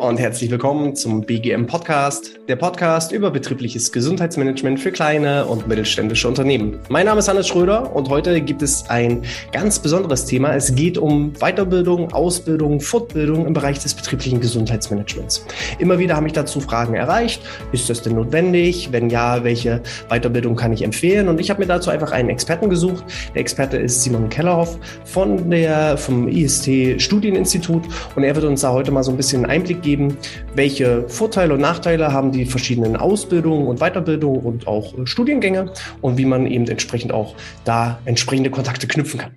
und herzlich willkommen zum BGM Podcast, der Podcast über betriebliches Gesundheitsmanagement für kleine und mittelständische Unternehmen. Mein Name ist Hannes Schröder und heute gibt es ein ganz besonderes Thema. Es geht um Weiterbildung, Ausbildung, Fortbildung im Bereich des betrieblichen Gesundheitsmanagements. Immer wieder habe ich dazu Fragen erreicht. Ist das denn notwendig? Wenn ja, welche Weiterbildung kann ich empfehlen? Und ich habe mir dazu einfach einen Experten gesucht. Der Experte ist Simon Kellerhoff von der, vom IST Studieninstitut und er wird uns da heute mal so ein bisschen Einblick geben, welche Vorteile und Nachteile haben die verschiedenen Ausbildungen und Weiterbildungen und auch äh, Studiengänge und wie man eben entsprechend auch da entsprechende Kontakte knüpfen kann.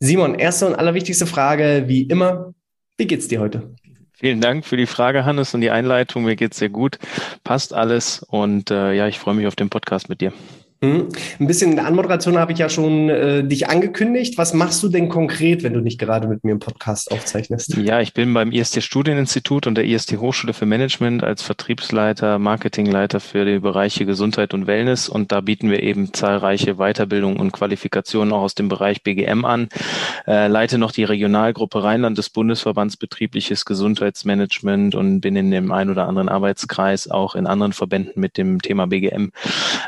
Simon, erste und allerwichtigste Frage, wie immer, wie geht's dir heute? Vielen Dank für die Frage, Hannes, und die Einleitung. Mir geht's sehr gut. Passt alles. Und äh, ja, ich freue mich auf den Podcast mit dir. Hm. Ein bisschen in der Anmoderation habe ich ja schon äh, dich angekündigt. Was machst du denn konkret, wenn du nicht gerade mit mir im Podcast aufzeichnest? Ja, ich bin beim IST Studieninstitut und der IST Hochschule für Management als Vertriebsleiter, Marketingleiter für die Bereiche Gesundheit und Wellness und da bieten wir eben zahlreiche Weiterbildungen und Qualifikationen auch aus dem Bereich BGM an. Äh, leite noch die Regionalgruppe Rheinland des Bundesverbands Betriebliches Gesundheitsmanagement und bin in dem ein oder anderen Arbeitskreis auch in anderen Verbänden mit dem Thema BGM.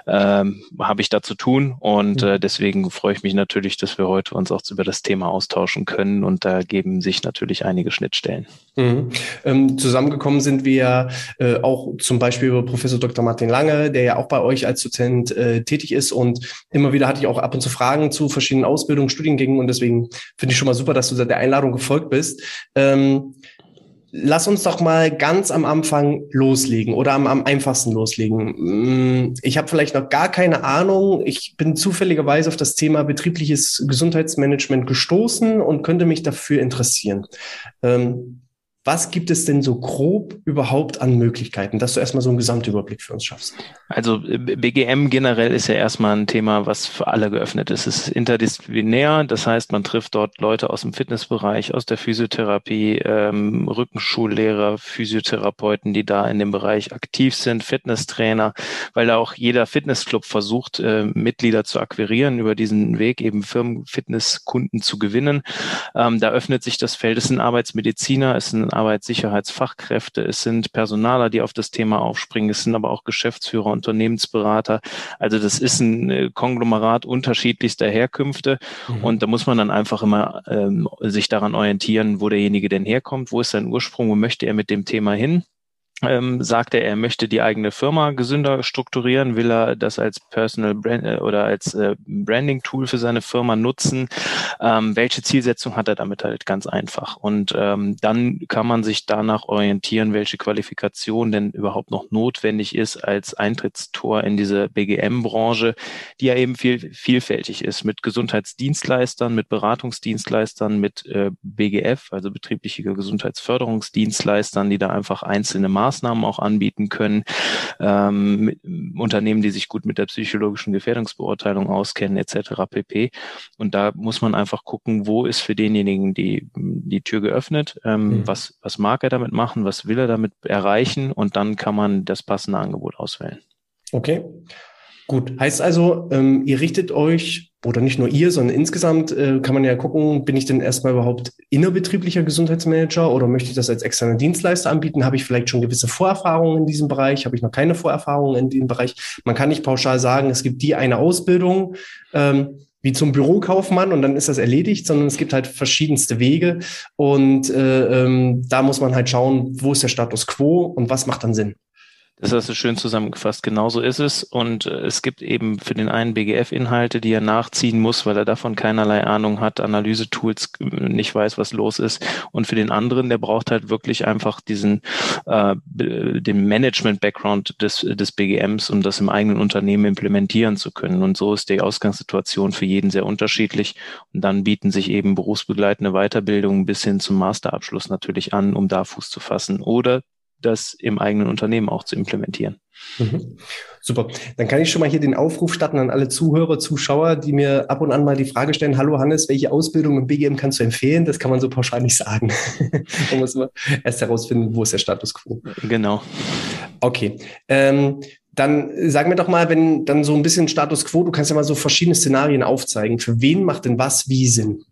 Ähm, habe ich da zu tun und mhm. äh, deswegen freue ich mich natürlich, dass wir heute uns auch über das Thema austauschen können und da geben sich natürlich einige Schnittstellen. Mhm. Ähm, zusammengekommen sind wir äh, auch zum Beispiel über Professor Dr. Martin Lange, der ja auch bei euch als Dozent äh, tätig ist und immer wieder hatte ich auch ab und zu Fragen zu verschiedenen Ausbildungen, Studiengängen und deswegen finde ich schon mal super, dass du der Einladung gefolgt bist. Ähm, lass uns doch mal ganz am Anfang loslegen oder am, am einfachsten loslegen. Mm, ich habe vielleicht noch gar keine Ahnung. Ich bin zufälligerweise auf das Thema betriebliches Gesundheitsmanagement gestoßen und könnte mich dafür interessieren. Ähm, was gibt es denn so grob überhaupt an Möglichkeiten, dass du erstmal so einen Gesamtüberblick für uns schaffst? Also äh, BGM generell ist ja erstmal ein Thema, was für alle geöffnet ist. Es ist interdisziplinär, das heißt, man trifft dort Leute aus dem Fitnessbereich, aus der Physiotherapie, ähm, Rückenschullehrer, Physiotherapeuten, die da in dem Bereich aktiv sind, Fitnesstrainer, weil da auch jeder Fitnessclub versucht, äh, Mitglieder zu akquirieren, über diesen Weg eben Firmenfitnesskunden zu gewinnen. Ähm, da öffnet sich das Feld. Es sind Arbeitsmediziner, es sind Arbeitssicherheitsfachkräfte, es sind Personaler, die auf das Thema aufspringen, es sind aber auch Geschäftsführer, Unternehmensberater. Also das ist ein äh, Konglomerat unterschiedlichster Herkünfte mhm. und da muss man dann einfach immer ähm, sich daran orientieren, wo derjenige denn herkommt, wo ist sein Ursprung, wo möchte er mit dem Thema hin ähm, sagt er, er möchte die eigene Firma gesünder strukturieren, will er das als Personal Brand äh, oder als äh, Branding Tool für seine Firma nutzen. Ähm, welche Zielsetzung hat er damit halt ganz einfach? Und ähm, dann kann man sich danach orientieren, welche Qualifikation denn überhaupt noch notwendig ist als Eintrittstor in diese BGM-Branche, die ja eben viel vielfältig ist mit Gesundheitsdienstleistern, mit Beratungsdienstleistern, mit äh, BGF, also betriebliche Gesundheitsförderungsdienstleistern, die da einfach einzelne Maßnahmen Maßnahmen auch anbieten können, ähm, Unternehmen, die sich gut mit der psychologischen Gefährdungsbeurteilung auskennen, etc. pp. Und da muss man einfach gucken, wo ist für denjenigen die, die Tür geöffnet, ähm, mhm. was, was mag er damit machen, was will er damit erreichen und dann kann man das passende Angebot auswählen. Okay. Gut, heißt also, ähm, ihr richtet euch oder nicht nur ihr, sondern insgesamt äh, kann man ja gucken, bin ich denn erstmal überhaupt innerbetrieblicher Gesundheitsmanager oder möchte ich das als externer Dienstleister anbieten? Habe ich vielleicht schon gewisse Vorerfahrungen in diesem Bereich? Habe ich noch keine Vorerfahrungen in diesem Bereich? Man kann nicht pauschal sagen, es gibt die eine Ausbildung. Ähm, wie zum Bürokaufmann und dann ist das erledigt, sondern es gibt halt verschiedenste Wege und äh, ähm, da muss man halt schauen, wo ist der Status quo und was macht dann Sinn. Das hast du schön zusammengefasst. Genauso ist es. Und äh, es gibt eben für den einen BGF-Inhalte, die er nachziehen muss, weil er davon keinerlei Ahnung hat, Analysetools äh, nicht weiß, was los ist. Und für den anderen, der braucht halt wirklich einfach diesen, äh, den Management-Background des, des BGMs, um das im eigenen Unternehmen implementieren zu können. Und so ist die Ausgangssituation für jeden sehr unterschiedlich. Und dann bieten sich eben berufsbegleitende Weiterbildungen bis hin zum Masterabschluss natürlich an, um da Fuß zu fassen. Oder das im eigenen Unternehmen auch zu implementieren. Mhm. Super. Dann kann ich schon mal hier den Aufruf starten an alle Zuhörer, Zuschauer, die mir ab und an mal die Frage stellen, hallo Hannes, welche Ausbildung im BGM kannst du empfehlen? Das kann man so pauschal nicht sagen. man muss immer erst herausfinden, wo ist der Status quo. Genau. Okay. Ähm, dann sag mir doch mal, wenn dann so ein bisschen Status quo, du kannst ja mal so verschiedene Szenarien aufzeigen. Für wen macht denn was wie Sinn?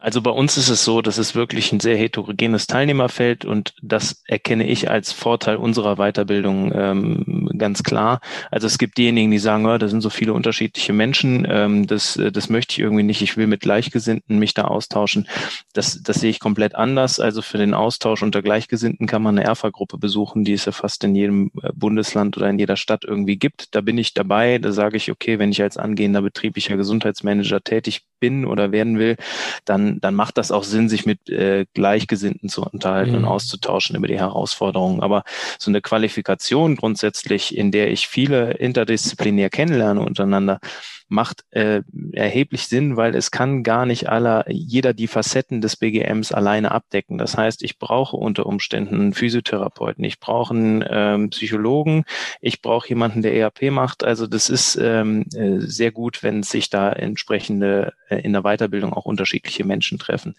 Also bei uns ist es so, dass es wirklich ein sehr heterogenes Teilnehmerfeld und das erkenne ich als Vorteil unserer Weiterbildung ähm, ganz klar. Also es gibt diejenigen, die sagen, oh, da sind so viele unterschiedliche Menschen, ähm, das, das möchte ich irgendwie nicht, ich will mit Gleichgesinnten mich da austauschen. Das, das sehe ich komplett anders. Also für den Austausch unter Gleichgesinnten kann man eine ERFA-Gruppe besuchen, die es ja fast in jedem äh, Bundesland oder in jeder Stadt irgendwie gibt. Da bin ich dabei, da sage ich, okay, wenn ich als angehender betrieblicher Gesundheitsmanager tätig bin oder werden will, dann, dann macht das auch Sinn, sich mit äh, Gleichgesinnten zu unterhalten mhm. und auszutauschen über die Herausforderungen. Aber so eine Qualifikation grundsätzlich, in der ich viele interdisziplinär kennenlerne untereinander, macht äh, erheblich Sinn, weil es kann gar nicht aller, jeder die Facetten des BGMs alleine abdecken. Das heißt, ich brauche unter Umständen einen Physiotherapeuten, ich brauche einen ähm, Psychologen, ich brauche jemanden, der ERP macht. Also das ist ähm, äh, sehr gut, wenn sich da entsprechende äh, in der Weiterbildung auch unterschiedliche Menschen treffen.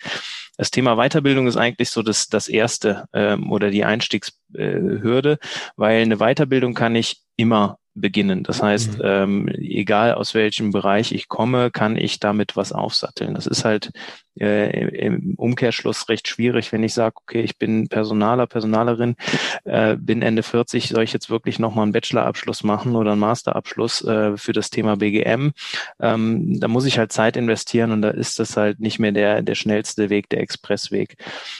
Das Thema Weiterbildung ist eigentlich so das, das erste ähm, oder die Einstiegshürde, weil eine Weiterbildung kann ich immer beginnen. Das heißt, mhm. ähm, egal aus welchem Bereich ich komme, kann ich damit was aufsatteln. Das ist halt äh, im Umkehrschluss recht schwierig, wenn ich sage, okay, ich bin Personaler, Personalerin, äh, bin Ende 40, soll ich jetzt wirklich nochmal einen Bachelorabschluss machen oder einen Masterabschluss äh, für das Thema BGM? Ähm, da muss ich halt Zeit investieren und da ist das halt nicht mehr der, der schnellste Weg, der Expressweg.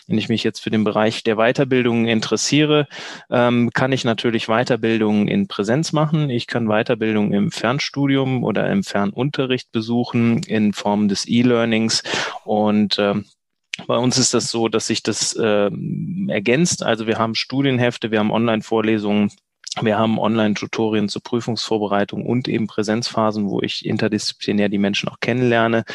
Wenn ich mich jetzt für den Bereich der Weiterbildung interessiere, ähm, kann ich natürlich Weiterbildung in Präsenz machen. Ich kann Weiterbildung im Fernstudium oder im Fernunterricht besuchen in Form des E-Learnings und und ähm, bei uns ist das so, dass sich das äh, ergänzt. Also wir haben Studienhefte, wir haben Online-Vorlesungen wir haben Online-Tutorien zur Prüfungsvorbereitung und eben Präsenzphasen, wo ich interdisziplinär die Menschen auch kennenlerne,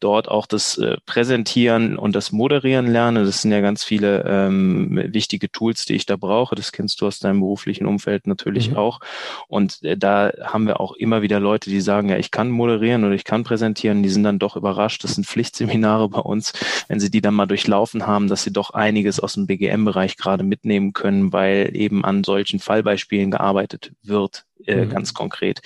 dort auch das äh, Präsentieren und das Moderieren lerne. Das sind ja ganz viele ähm, wichtige Tools, die ich da brauche. Das kennst du aus deinem beruflichen Umfeld natürlich mhm. auch. Und äh, da haben wir auch immer wieder Leute, die sagen, ja, ich kann moderieren oder ich kann präsentieren. Die sind dann doch überrascht. Das sind Pflichtseminare bei uns, wenn sie die dann mal durchlaufen haben, dass sie doch einiges aus dem BGM-Bereich gerade mitnehmen können, weil eben an solchen Fallbeispielen gearbeitet wird äh, mhm. ganz konkret.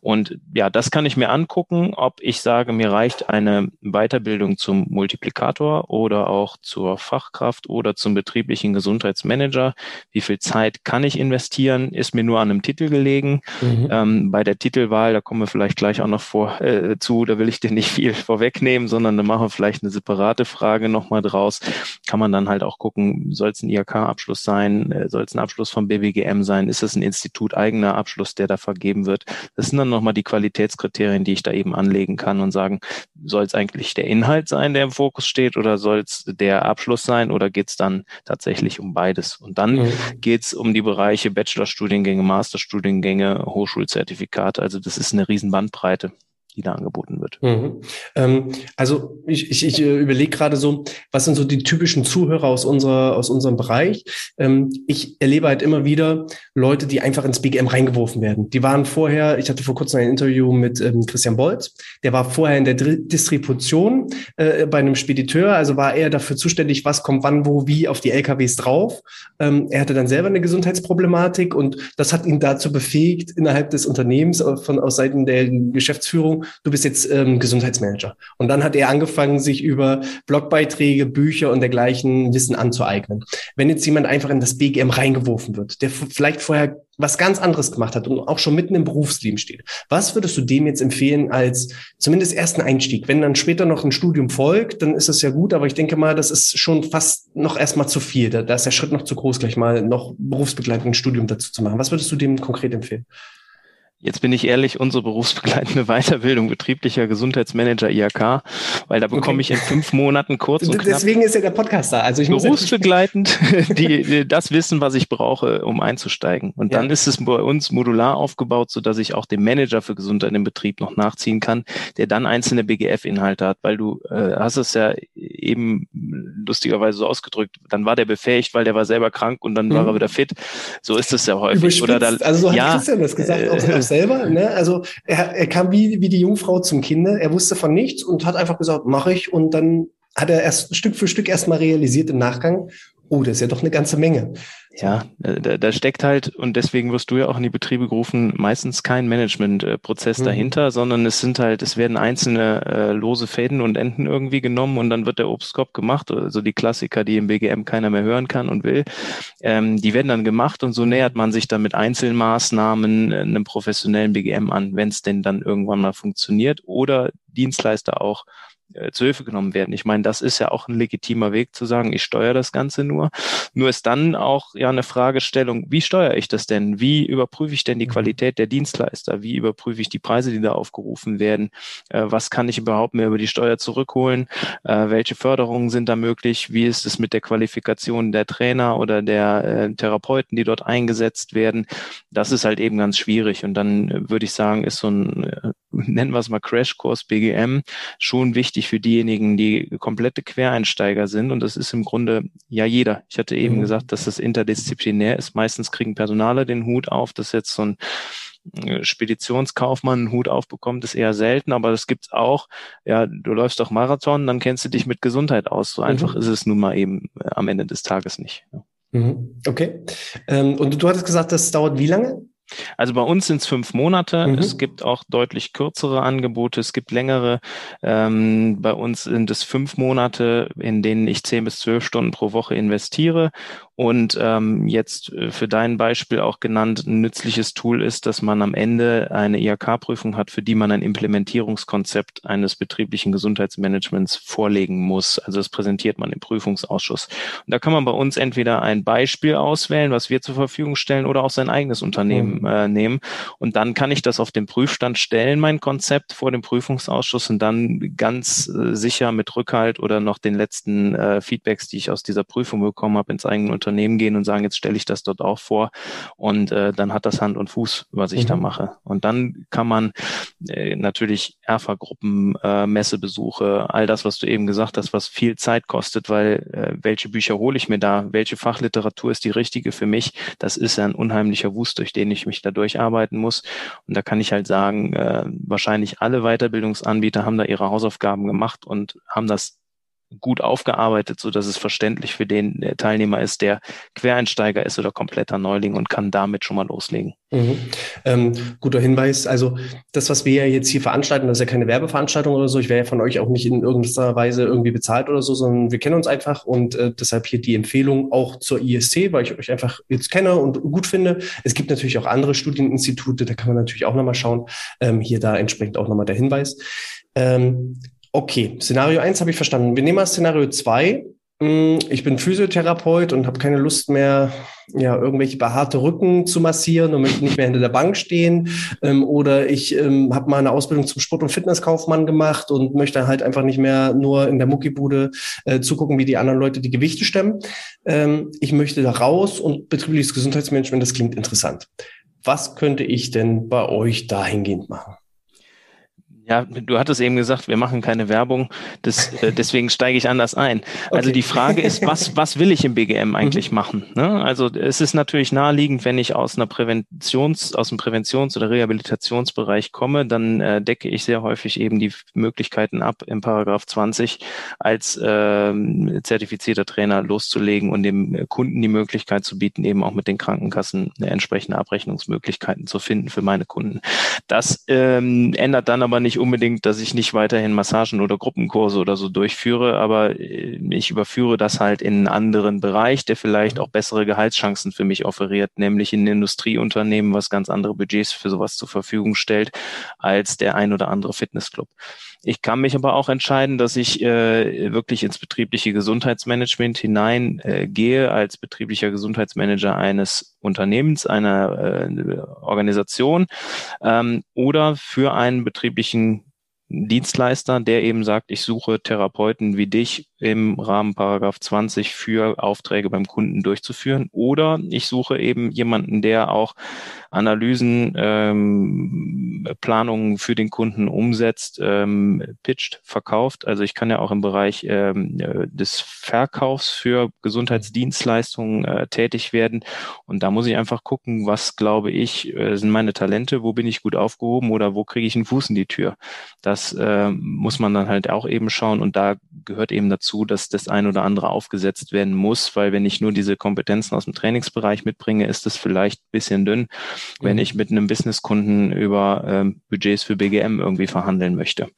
Und ja, das kann ich mir angucken, ob ich sage, mir reicht eine Weiterbildung zum Multiplikator oder auch zur Fachkraft oder zum betrieblichen Gesundheitsmanager. Wie viel Zeit kann ich investieren? Ist mir nur an einem Titel gelegen. Mhm. Ähm, bei der Titelwahl, da kommen wir vielleicht gleich auch noch vor äh, zu, da will ich dir nicht viel vorwegnehmen, sondern da machen wir vielleicht eine separate Frage nochmal draus. Kann man dann halt auch gucken, soll es ein IHK-Abschluss sein, äh, soll es ein Abschluss vom BWGM sein, ist es ein Institut eigener Abschluss, der da vergeben wird. Das sind dann nochmal die Qualitätskriterien, die ich da eben anlegen kann und sagen, soll es eigentlich der Inhalt sein, der im Fokus steht oder soll es der Abschluss sein oder geht es dann tatsächlich um beides? Und dann mhm. geht es um die Bereiche Bachelorstudiengänge, Masterstudiengänge, Hochschulzertifikate. Also das ist eine riesen Bandbreite die da angeboten wird. Mhm. Ähm, also ich, ich, ich äh, überlege gerade so, was sind so die typischen Zuhörer aus unserer aus unserem Bereich? Ähm, ich erlebe halt immer wieder Leute, die einfach ins BGM reingeworfen werden. Die waren vorher, ich hatte vor kurzem ein Interview mit ähm, Christian Bolz, der war vorher in der Dr Distribution äh, bei einem Spediteur, also war er dafür zuständig, was kommt wann, wo, wie auf die LKWs drauf. Ähm, er hatte dann selber eine Gesundheitsproblematik und das hat ihn dazu befähigt, innerhalb des Unternehmens äh, von aus Seiten der Geschäftsführung du bist jetzt ähm, Gesundheitsmanager. Und dann hat er angefangen, sich über Blogbeiträge, Bücher und dergleichen Wissen anzueignen. Wenn jetzt jemand einfach in das BGM reingeworfen wird, der vielleicht vorher was ganz anderes gemacht hat und auch schon mitten im Berufsleben steht. Was würdest du dem jetzt empfehlen als zumindest ersten Einstieg? Wenn dann später noch ein Studium folgt, dann ist das ja gut, aber ich denke mal, das ist schon fast noch erstmal zu viel. Da, da ist der Schritt noch zu groß, gleich mal noch berufsbegleitend ein Studium dazu zu machen. Was würdest du dem konkret empfehlen? Jetzt bin ich ehrlich, unsere berufsbegleitende Weiterbildung betrieblicher Gesundheitsmanager IHK, weil da bekomme okay. ich in fünf Monaten kurz und knapp Deswegen ist ja der Podcast da. Also ich berufsbegleitend die, die, das Wissen, was ich brauche, um einzusteigen. Und ja. dann ist es bei uns modular aufgebaut, so dass ich auch den Manager für Gesundheit im Betrieb noch nachziehen kann, der dann einzelne BGF-Inhalte hat, weil du äh, hast es ja eben lustigerweise so ausgedrückt. Dann war der befähigt, weil der war selber krank und dann mhm. war er wieder fit. So ist es ja häufig. Oder da, also so hat ja, Christian das gesagt. Äh, selber. Ne? Also er, er kam wie, wie die Jungfrau zum Kinder. Er wusste von nichts und hat einfach gesagt, mache ich. Und dann hat er erst Stück für Stück erstmal realisiert im Nachgang, oh, das ist ja doch eine ganze Menge. Ja, äh, da, da steckt halt, und deswegen wirst du ja auch in die Betriebe gerufen, meistens kein Managementprozess mhm. dahinter, sondern es sind halt, es werden einzelne äh, lose Fäden und Enden irgendwie genommen und dann wird der Obstkorb gemacht, also die Klassiker, die im BGM keiner mehr hören kann und will, ähm, die werden dann gemacht und so nähert man sich dann mit Einzelmaßnahmen äh, einem professionellen BGM an, wenn es denn dann irgendwann mal funktioniert oder Dienstleister auch äh, zu Hilfe genommen werden. Ich meine, das ist ja auch ein legitimer Weg zu sagen, ich steuere das Ganze nur. Nur ist dann auch ja eine Fragestellung, wie steuere ich das denn? Wie überprüfe ich denn die mhm. Qualität der Dienstleister? Wie überprüfe ich die Preise, die da aufgerufen werden? Äh, was kann ich überhaupt mehr über die Steuer zurückholen? Äh, welche Förderungen sind da möglich? Wie ist es mit der Qualifikation der Trainer oder der äh, Therapeuten, die dort eingesetzt werden? Das ist halt eben ganz schwierig. Und dann äh, würde ich sagen, ist so ein, äh, nennen wir es mal Crashkurs BGM schon wichtig für diejenigen, die komplette Quereinsteiger sind. Und das ist im Grunde ja jeder. Ich hatte eben mhm. gesagt, dass das interdisziplinär ist. Meistens kriegen Personale den Hut auf. dass jetzt so ein äh, Speditionskaufmann einen Hut aufbekommt, ist eher selten, aber das gibt's auch. Ja, du läufst doch Marathon, dann kennst du dich mit Gesundheit aus. So einfach mhm. ist es nun mal eben äh, am Ende des Tages nicht. Ja. Mhm. Okay. Ähm, und du hattest gesagt, das dauert wie lange? Also bei uns sind es fünf Monate. Mhm. Es gibt auch deutlich kürzere Angebote. Es gibt längere. Ähm, bei uns sind es fünf Monate, in denen ich zehn bis zwölf Stunden pro Woche investiere und ähm, jetzt äh, für dein Beispiel auch genannt, ein nützliches Tool ist, dass man am Ende eine IHK-Prüfung hat, für die man ein Implementierungskonzept eines betrieblichen Gesundheitsmanagements vorlegen muss. Also das präsentiert man im Prüfungsausschuss. Und da kann man bei uns entweder ein Beispiel auswählen, was wir zur Verfügung stellen, oder auch sein eigenes Unternehmen mhm. äh, nehmen. Und dann kann ich das auf den Prüfstand stellen, mein Konzept vor dem Prüfungsausschuss und dann ganz äh, sicher mit Rückhalt oder noch den letzten äh, Feedbacks, die ich aus dieser Prüfung bekommen habe, ins eigene Unternehmen Unternehmen gehen und sagen, jetzt stelle ich das dort auch vor und äh, dann hat das Hand und Fuß, was ich mhm. da mache. Und dann kann man äh, natürlich Erfa-Gruppen, äh, Messebesuche, all das, was du eben gesagt hast, was viel Zeit kostet, weil äh, welche Bücher hole ich mir da, welche Fachliteratur ist die richtige für mich, das ist ein unheimlicher Wust, durch den ich mich da durcharbeiten muss. Und da kann ich halt sagen, äh, wahrscheinlich alle Weiterbildungsanbieter haben da ihre Hausaufgaben gemacht und haben das gut aufgearbeitet, so dass es verständlich für den Teilnehmer ist, der Quereinsteiger ist oder kompletter Neuling und kann damit schon mal loslegen. Mhm. Ähm, guter Hinweis. Also das, was wir ja jetzt hier veranstalten, das ist ja keine Werbeveranstaltung oder so. Ich wäre ja von euch auch nicht in irgendeiner Weise irgendwie bezahlt oder so, sondern wir kennen uns einfach und äh, deshalb hier die Empfehlung auch zur ISC, weil ich euch einfach jetzt kenne und gut finde. Es gibt natürlich auch andere Studieninstitute, da kann man natürlich auch nochmal schauen. Ähm, hier da entsprechend auch nochmal der Hinweis. Ähm, Okay, Szenario 1 habe ich verstanden. Wir nehmen mal Szenario 2. Hm, ich bin Physiotherapeut und habe keine Lust mehr, ja, irgendwelche behaarte Rücken zu massieren und möchte nicht mehr hinter der Bank stehen. Ähm, oder ich ähm, habe mal eine Ausbildung zum Sport- und Fitnesskaufmann gemacht und möchte halt einfach nicht mehr nur in der Muckibude äh, zugucken, wie die anderen Leute die Gewichte stemmen. Ähm, ich möchte da raus und betriebliches Gesundheitsmanagement, das klingt interessant. Was könnte ich denn bei euch dahingehend machen? Ja, du hattest eben gesagt, wir machen keine Werbung, das, äh, deswegen steige ich anders ein. Also okay. die Frage ist, was, was will ich im BGM eigentlich mhm. machen? Ne? Also es ist natürlich naheliegend, wenn ich aus einer Präventions, aus dem Präventions- oder Rehabilitationsbereich komme, dann äh, decke ich sehr häufig eben die Möglichkeiten ab, im Paragraph 20 als äh, zertifizierter Trainer loszulegen und dem Kunden die Möglichkeit zu bieten, eben auch mit den Krankenkassen entsprechende Abrechnungsmöglichkeiten zu finden für meine Kunden. Das ähm, ändert dann aber nicht unbedingt, dass ich nicht weiterhin Massagen oder Gruppenkurse oder so durchführe, aber äh, ich überführe das halt in einen anderen Bereich, der vielleicht mhm. auch bessere Gehaltschancen für mich offeriert, nämlich in ein Industrieunternehmen, was ganz andere Budgets für sowas zur Verfügung stellt, als der ein oder andere Fitnessclub. Ich kann mich aber auch entscheiden, dass ich äh, wirklich ins betriebliche Gesundheitsmanagement hineingehe äh, als betrieblicher Gesundheitsmanager eines Unternehmens, einer äh, Organisation ähm, oder für einen betrieblichen Dienstleister, der eben sagt, ich suche Therapeuten wie dich im Rahmen Paragraph 20 für Aufträge beim Kunden durchzuführen. Oder ich suche eben jemanden, der auch Analysen, ähm, Planungen für den Kunden umsetzt, ähm, pitcht, verkauft. Also ich kann ja auch im Bereich ähm, äh, des Verkaufs für Gesundheitsdienstleistungen äh, tätig werden. Und da muss ich einfach gucken, was glaube ich, äh, sind meine Talente, wo bin ich gut aufgehoben oder wo kriege ich einen Fuß in die Tür. Das äh, muss man dann halt auch eben schauen. Und da gehört eben dazu, dass das ein oder andere aufgesetzt werden muss, weil wenn ich nur diese Kompetenzen aus dem Trainingsbereich mitbringe, ist das vielleicht bisschen dünn, wenn mhm. ich mit einem Businesskunden über ähm, Budgets für BGM irgendwie verhandeln möchte.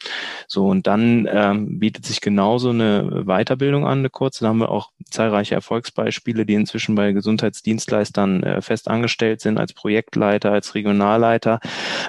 So, und dann ähm, bietet sich genauso eine Weiterbildung an, eine kurze. Da haben wir auch zahlreiche Erfolgsbeispiele, die inzwischen bei Gesundheitsdienstleistern äh, fest angestellt sind, als Projektleiter, als Regionalleiter,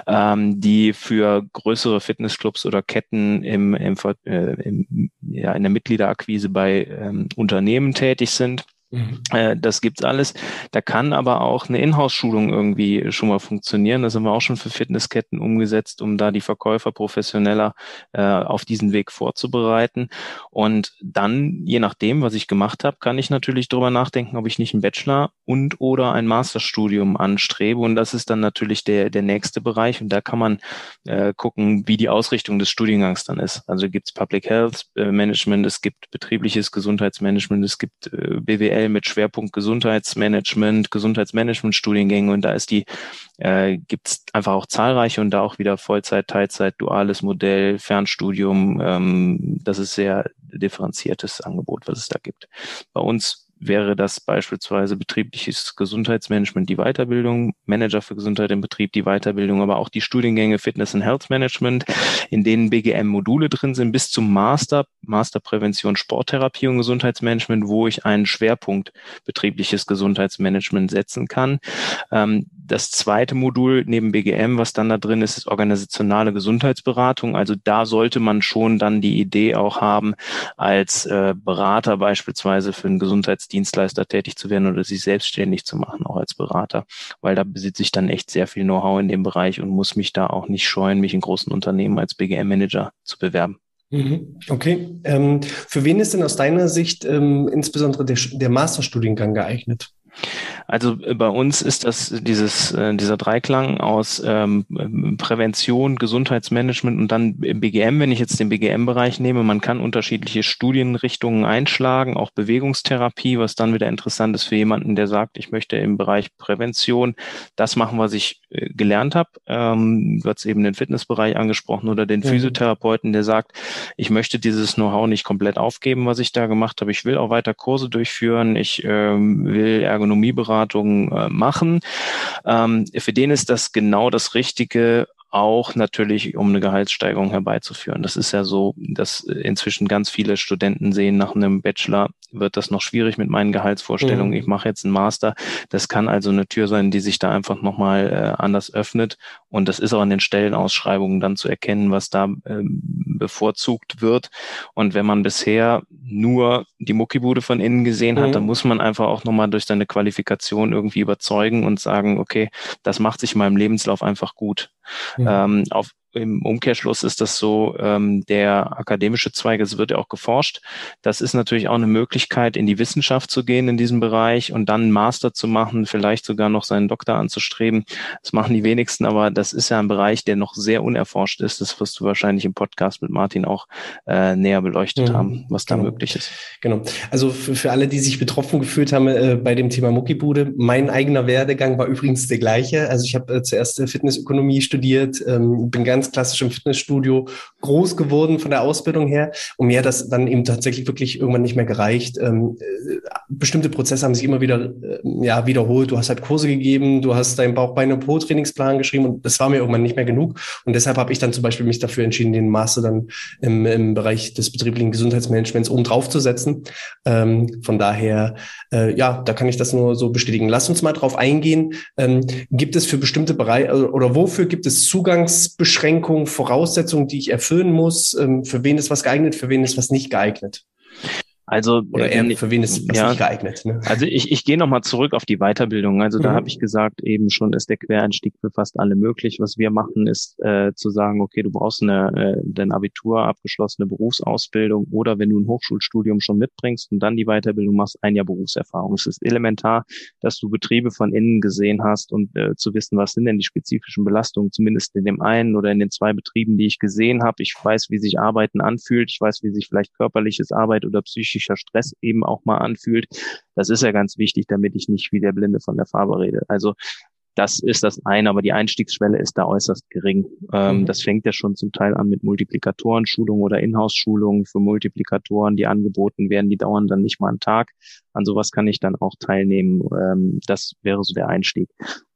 ähm, die für größere Fitnessclubs oder Ketten im, im, äh, im ja, in der Mitgliederakquise bei ähm, Unternehmen tätig sind Mhm. Äh, das gibt's alles. Da kann aber auch eine Inhouse-Schulung irgendwie schon mal funktionieren. Das haben wir auch schon für Fitnessketten umgesetzt, um da die Verkäufer professioneller äh, auf diesen Weg vorzubereiten. Und dann, je nachdem, was ich gemacht habe, kann ich natürlich darüber nachdenken, ob ich nicht einen Bachelor und oder ein Masterstudium anstrebe. Und das ist dann natürlich der, der nächste Bereich. Und da kann man äh, gucken, wie die Ausrichtung des Studiengangs dann ist. Also gibt's Public Health äh, Management, es gibt betriebliches Gesundheitsmanagement, es gibt äh, BWL BWL mit Schwerpunkt Gesundheitsmanagement, Gesundheitsmanagement-Studiengänge und da ist die, äh, gibt einfach auch zahlreiche und da auch wieder Vollzeit, Teilzeit, duales Modell, Fernstudium. Ähm, das ist sehr differenziertes Angebot, was es da gibt. Bei uns wäre das beispielsweise betriebliches Gesundheitsmanagement, die Weiterbildung, Manager für Gesundheit im Betrieb, die Weiterbildung, aber auch die Studiengänge Fitness and Health Management, in denen BGM-Module drin sind, bis zum Master, Masterprävention, Sporttherapie und Gesundheitsmanagement, wo ich einen Schwerpunkt betriebliches Gesundheitsmanagement setzen kann. Ähm, das zweite Modul neben BGM, was dann da drin ist, ist organisationale Gesundheitsberatung. Also da sollte man schon dann die Idee auch haben, als äh, Berater beispielsweise für einen Gesundheitsdienstleister tätig zu werden oder sich selbstständig zu machen, auch als Berater, weil da besitze ich dann echt sehr viel Know-how in dem Bereich und muss mich da auch nicht scheuen, mich in großen Unternehmen als BGM-Manager zu bewerben. Mhm. Okay. Ähm, für wen ist denn aus deiner Sicht ähm, insbesondere der, der Masterstudiengang geeignet? Also äh, bei uns ist das dieses äh, dieser Dreiklang aus ähm, Prävention, Gesundheitsmanagement und dann im BGM. Wenn ich jetzt den BGM-Bereich nehme, man kann unterschiedliche Studienrichtungen einschlagen, auch Bewegungstherapie, was dann wieder interessant ist für jemanden, der sagt, ich möchte im Bereich Prävention das machen, was ich äh, gelernt habe. Ähm, du hast eben den Fitnessbereich angesprochen oder den mhm. Physiotherapeuten, der sagt, ich möchte dieses Know-how nicht komplett aufgeben, was ich da gemacht habe. Ich will auch weiter Kurse durchführen. Ich ähm, will Ergonomieberatung äh, machen. Ähm, für den ist das genau das Richtige, auch natürlich, um eine Gehaltssteigerung herbeizuführen. Das ist ja so, dass inzwischen ganz viele Studenten sehen, nach einem Bachelor wird das noch schwierig mit meinen Gehaltsvorstellungen. Mhm. Ich mache jetzt einen Master. Das kann also eine Tür sein, die sich da einfach nochmal äh, anders öffnet. Und das ist auch in den Stellenausschreibungen dann zu erkennen, was da ähm, bevorzugt wird. Und wenn man bisher nur die Muckibude von innen gesehen hat, mhm. dann muss man einfach auch nochmal durch seine Qualifikation irgendwie überzeugen und sagen, okay, das macht sich in meinem Lebenslauf einfach gut. Mhm. Ähm, auf, im Umkehrschluss ist das so, ähm, der akademische Zweig, es wird ja auch geforscht. Das ist natürlich auch eine Möglichkeit, in die Wissenschaft zu gehen in diesem Bereich und dann einen Master zu machen, vielleicht sogar noch seinen Doktor anzustreben. Das machen die wenigsten, aber das ist ja ein Bereich, der noch sehr unerforscht ist. Das wirst du wahrscheinlich im Podcast mit Martin auch äh, näher beleuchtet mhm. haben, was da genau. möglich ist. Genau. Also für, für alle, die sich betroffen gefühlt haben äh, bei dem Thema Muckibude, mein eigener Werdegang war übrigens der gleiche. Also ich habe äh, zuerst Fitnessökonomie studiert, ähm, bin ganz ganz klassisch im Fitnessstudio groß geworden von der Ausbildung her. Und mir hat das dann eben tatsächlich wirklich irgendwann nicht mehr gereicht. Ähm, äh, bestimmte Prozesse haben sich immer wieder äh, ja, wiederholt. Du hast halt Kurse gegeben, du hast deinen Bauchbeine Po Trainingsplan geschrieben und das war mir irgendwann nicht mehr genug. Und deshalb habe ich dann zum Beispiel mich dafür entschieden, den Master dann im, im Bereich des betrieblichen Gesundheitsmanagements oben drauf zu setzen. Ähm, von daher, äh, ja, da kann ich das nur so bestätigen. Lass uns mal drauf eingehen. Ähm, gibt es für bestimmte Bereiche oder wofür gibt es Zugangsbeschränkungen Einschränkungen, Voraussetzungen, die ich erfüllen muss? Ähm, für wen ist was geeignet, für wen ist was nicht geeignet? Also oder eher, für wen ist es ja, nicht geeignet? Ne? Also ich, ich gehe nochmal zurück auf die Weiterbildung. Also mhm. da habe ich gesagt, eben schon ist der Quereinstieg für fast alle möglich. Was wir machen, ist äh, zu sagen, okay, du brauchst eine äh, dein Abitur, abgeschlossene Berufsausbildung oder wenn du ein Hochschulstudium schon mitbringst und dann die Weiterbildung machst, ein Jahr Berufserfahrung. Es ist elementar, dass du Betriebe von innen gesehen hast und äh, zu wissen, was sind denn die spezifischen Belastungen, zumindest in dem einen oder in den zwei Betrieben, die ich gesehen habe. Ich weiß, wie sich Arbeiten anfühlt. Ich weiß, wie sich vielleicht körperliches Arbeit oder psychisch psychischer Stress eben auch mal anfühlt. Das ist ja ganz wichtig, damit ich nicht wie der Blinde von der Farbe rede. Also das ist das eine, aber die Einstiegsschwelle ist da äußerst gering. Ähm, mhm. Das fängt ja schon zum Teil an mit Multiplikatoren-Schulungen oder Inhouse-Schulungen für Multiplikatoren, die angeboten werden. Die dauern dann nicht mal einen Tag. An sowas kann ich dann auch teilnehmen. Ähm, das wäre so der Einstieg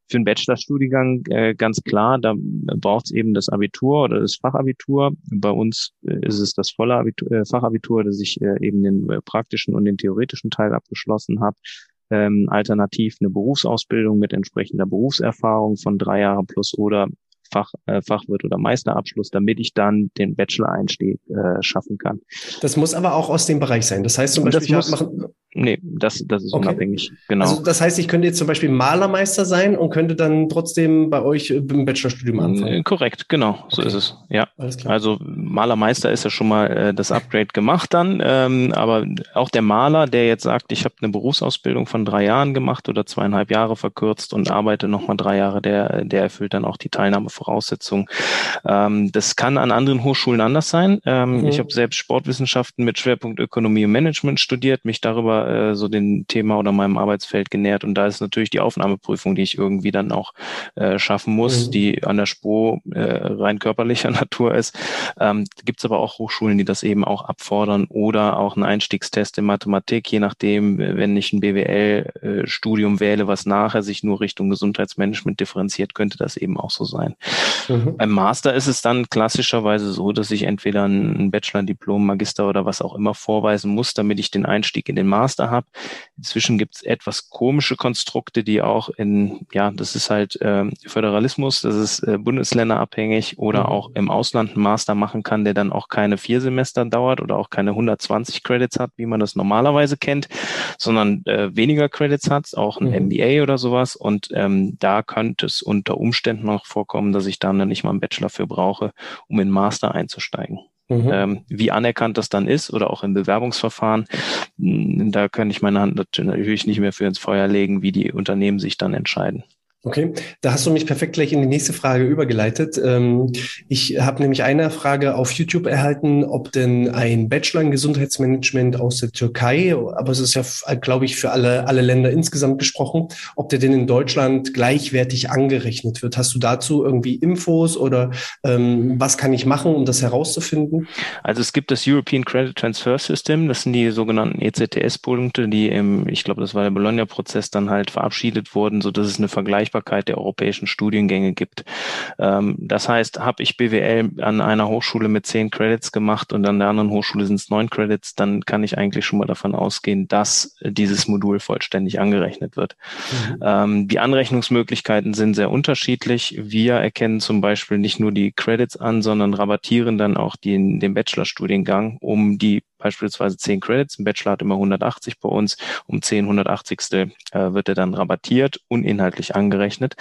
für einen Bachelorstudiengang äh, ganz klar, da braucht es eben das Abitur oder das Fachabitur. Bei uns äh, ist es das volle Abitur, äh, Fachabitur, dass ich äh, eben den äh, praktischen und den theoretischen Teil abgeschlossen habe. Ähm, alternativ eine Berufsausbildung mit entsprechender Berufserfahrung von drei Jahren plus oder Fach, äh, Fachwirt oder Meisterabschluss, damit ich dann den Bachelor-Einstieg äh, schaffen kann. Das muss aber auch aus dem Bereich sein. Das heißt zum Beispiel, muss, machen, Nee, das, das ist okay. unabhängig. Genau. Also das heißt, ich könnte jetzt zum Beispiel Malermeister sein und könnte dann trotzdem bei euch im Bachelorstudium anfangen. Korrekt, genau, so okay. ist es. Ja. Alles klar. Also Malermeister ist ja schon mal äh, das Upgrade gemacht dann. Ähm, aber auch der Maler, der jetzt sagt, ich habe eine Berufsausbildung von drei Jahren gemacht oder zweieinhalb Jahre verkürzt und arbeite nochmal drei Jahre, der, der erfüllt dann auch die Teilnahmevoraussetzungen. Ähm, das kann an anderen Hochschulen anders sein. Ähm, mhm. Ich habe selbst Sportwissenschaften mit Schwerpunkt Ökonomie und Management studiert, mich darüber äh, so dem Thema oder meinem Arbeitsfeld genähert. Und da ist natürlich die Aufnahmeprüfung, die ich irgendwie dann auch äh, schaffen muss, mhm. die an der SPO äh, rein körperlicher Natur ist. Ähm, Gibt es aber auch Hochschulen, die das eben auch abfordern oder auch einen Einstiegstest in Mathematik, je nachdem, wenn ich ein BWL-Studium äh, wähle, was nachher sich nur Richtung Gesundheitsmanagement differenziert, könnte das eben auch so sein. Mhm. Beim Master ist es dann klassischerweise so, dass ich entweder ein Bachelor-Diplom, Magister oder was auch immer vorweisen muss, damit ich den Einstieg in den Master Master habe. Inzwischen gibt es etwas komische Konstrukte, die auch in, ja, das ist halt äh, Föderalismus, das ist äh, bundesländerabhängig oder mhm. auch im Ausland einen Master machen kann, der dann auch keine vier Semester dauert oder auch keine 120 Credits hat, wie man das normalerweise kennt, sondern äh, weniger Credits hat, auch ein mhm. MBA oder sowas. Und ähm, da könnte es unter Umständen auch vorkommen, dass ich dann nicht mal einen Bachelor für brauche, um in Master einzusteigen. Mhm. Ähm, wie anerkannt das dann ist oder auch im Bewerbungsverfahren, da kann ich meine Hand natürlich nicht mehr für ins Feuer legen, wie die Unternehmen sich dann entscheiden. Okay, da hast du mich perfekt gleich in die nächste Frage übergeleitet. Ähm, ich habe nämlich eine Frage auf YouTube erhalten, ob denn ein Bachelor in Gesundheitsmanagement aus der Türkei, aber es ist ja, glaube ich, für alle, alle Länder insgesamt gesprochen, ob der denn in Deutschland gleichwertig angerechnet wird. Hast du dazu irgendwie Infos oder ähm, was kann ich machen, um das herauszufinden? Also es gibt das European Credit Transfer System, das sind die sogenannten ECTS-Punkte, die im, ich glaube, das war der Bologna-Prozess, dann halt verabschiedet wurden, so dass es eine Vergleichbarkeit Vergleichbarkeit der europäischen Studiengänge gibt. Ähm, das heißt, habe ich BWL an einer Hochschule mit zehn Credits gemacht und an der anderen Hochschule sind es neun Credits, dann kann ich eigentlich schon mal davon ausgehen, dass dieses Modul vollständig angerechnet wird. Mhm. Ähm, die Anrechnungsmöglichkeiten sind sehr unterschiedlich. Wir erkennen zum Beispiel nicht nur die Credits an, sondern rabattieren dann auch den, den Bachelorstudiengang, um die beispielsweise 10 Credits. Ein Bachelor hat immer 180 bei uns. Um 10 180. Äh, wird er dann rabattiert und inhaltlich angerechnet.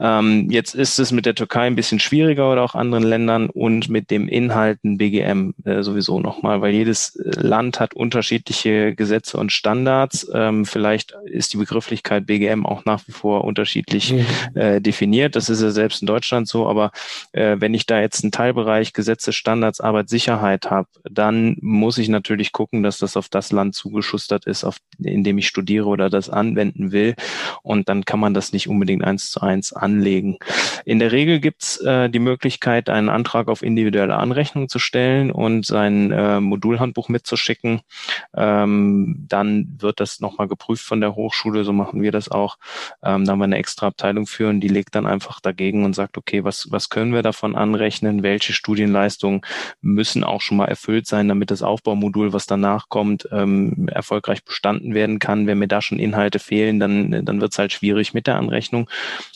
Ähm, jetzt ist es mit der Türkei ein bisschen schwieriger oder auch anderen Ländern und mit dem Inhalten BGM äh, sowieso nochmal, weil jedes äh, Land hat unterschiedliche Gesetze und Standards. Ähm, vielleicht ist die Begrifflichkeit BGM auch nach wie vor unterschiedlich mhm. definiert. Das ist ja selbst in Deutschland so, aber wenn ich da jetzt einen Teilbereich Gesetze, Standards, Arbeit, Sicherheit habe, dann muss ich ich natürlich gucken, dass das auf das Land zugeschustert ist, auf, in dem ich studiere oder das anwenden will. Und dann kann man das nicht unbedingt eins zu eins anlegen. In der Regel gibt's äh, die Möglichkeit, einen Antrag auf individuelle Anrechnung zu stellen und sein äh, Modulhandbuch mitzuschicken. Ähm, dann wird das nochmal geprüft von der Hochschule, so machen wir das auch. Ähm, da haben wir eine extra Abteilung für und die legt dann einfach dagegen und sagt, okay, was, was können wir davon anrechnen? Welche Studienleistungen müssen auch schon mal erfüllt sein, damit das Aufbau Aufbaumodul, was danach kommt, ähm, erfolgreich bestanden werden kann. Wenn mir da schon Inhalte fehlen, dann, dann wird es halt schwierig mit der Anrechnung.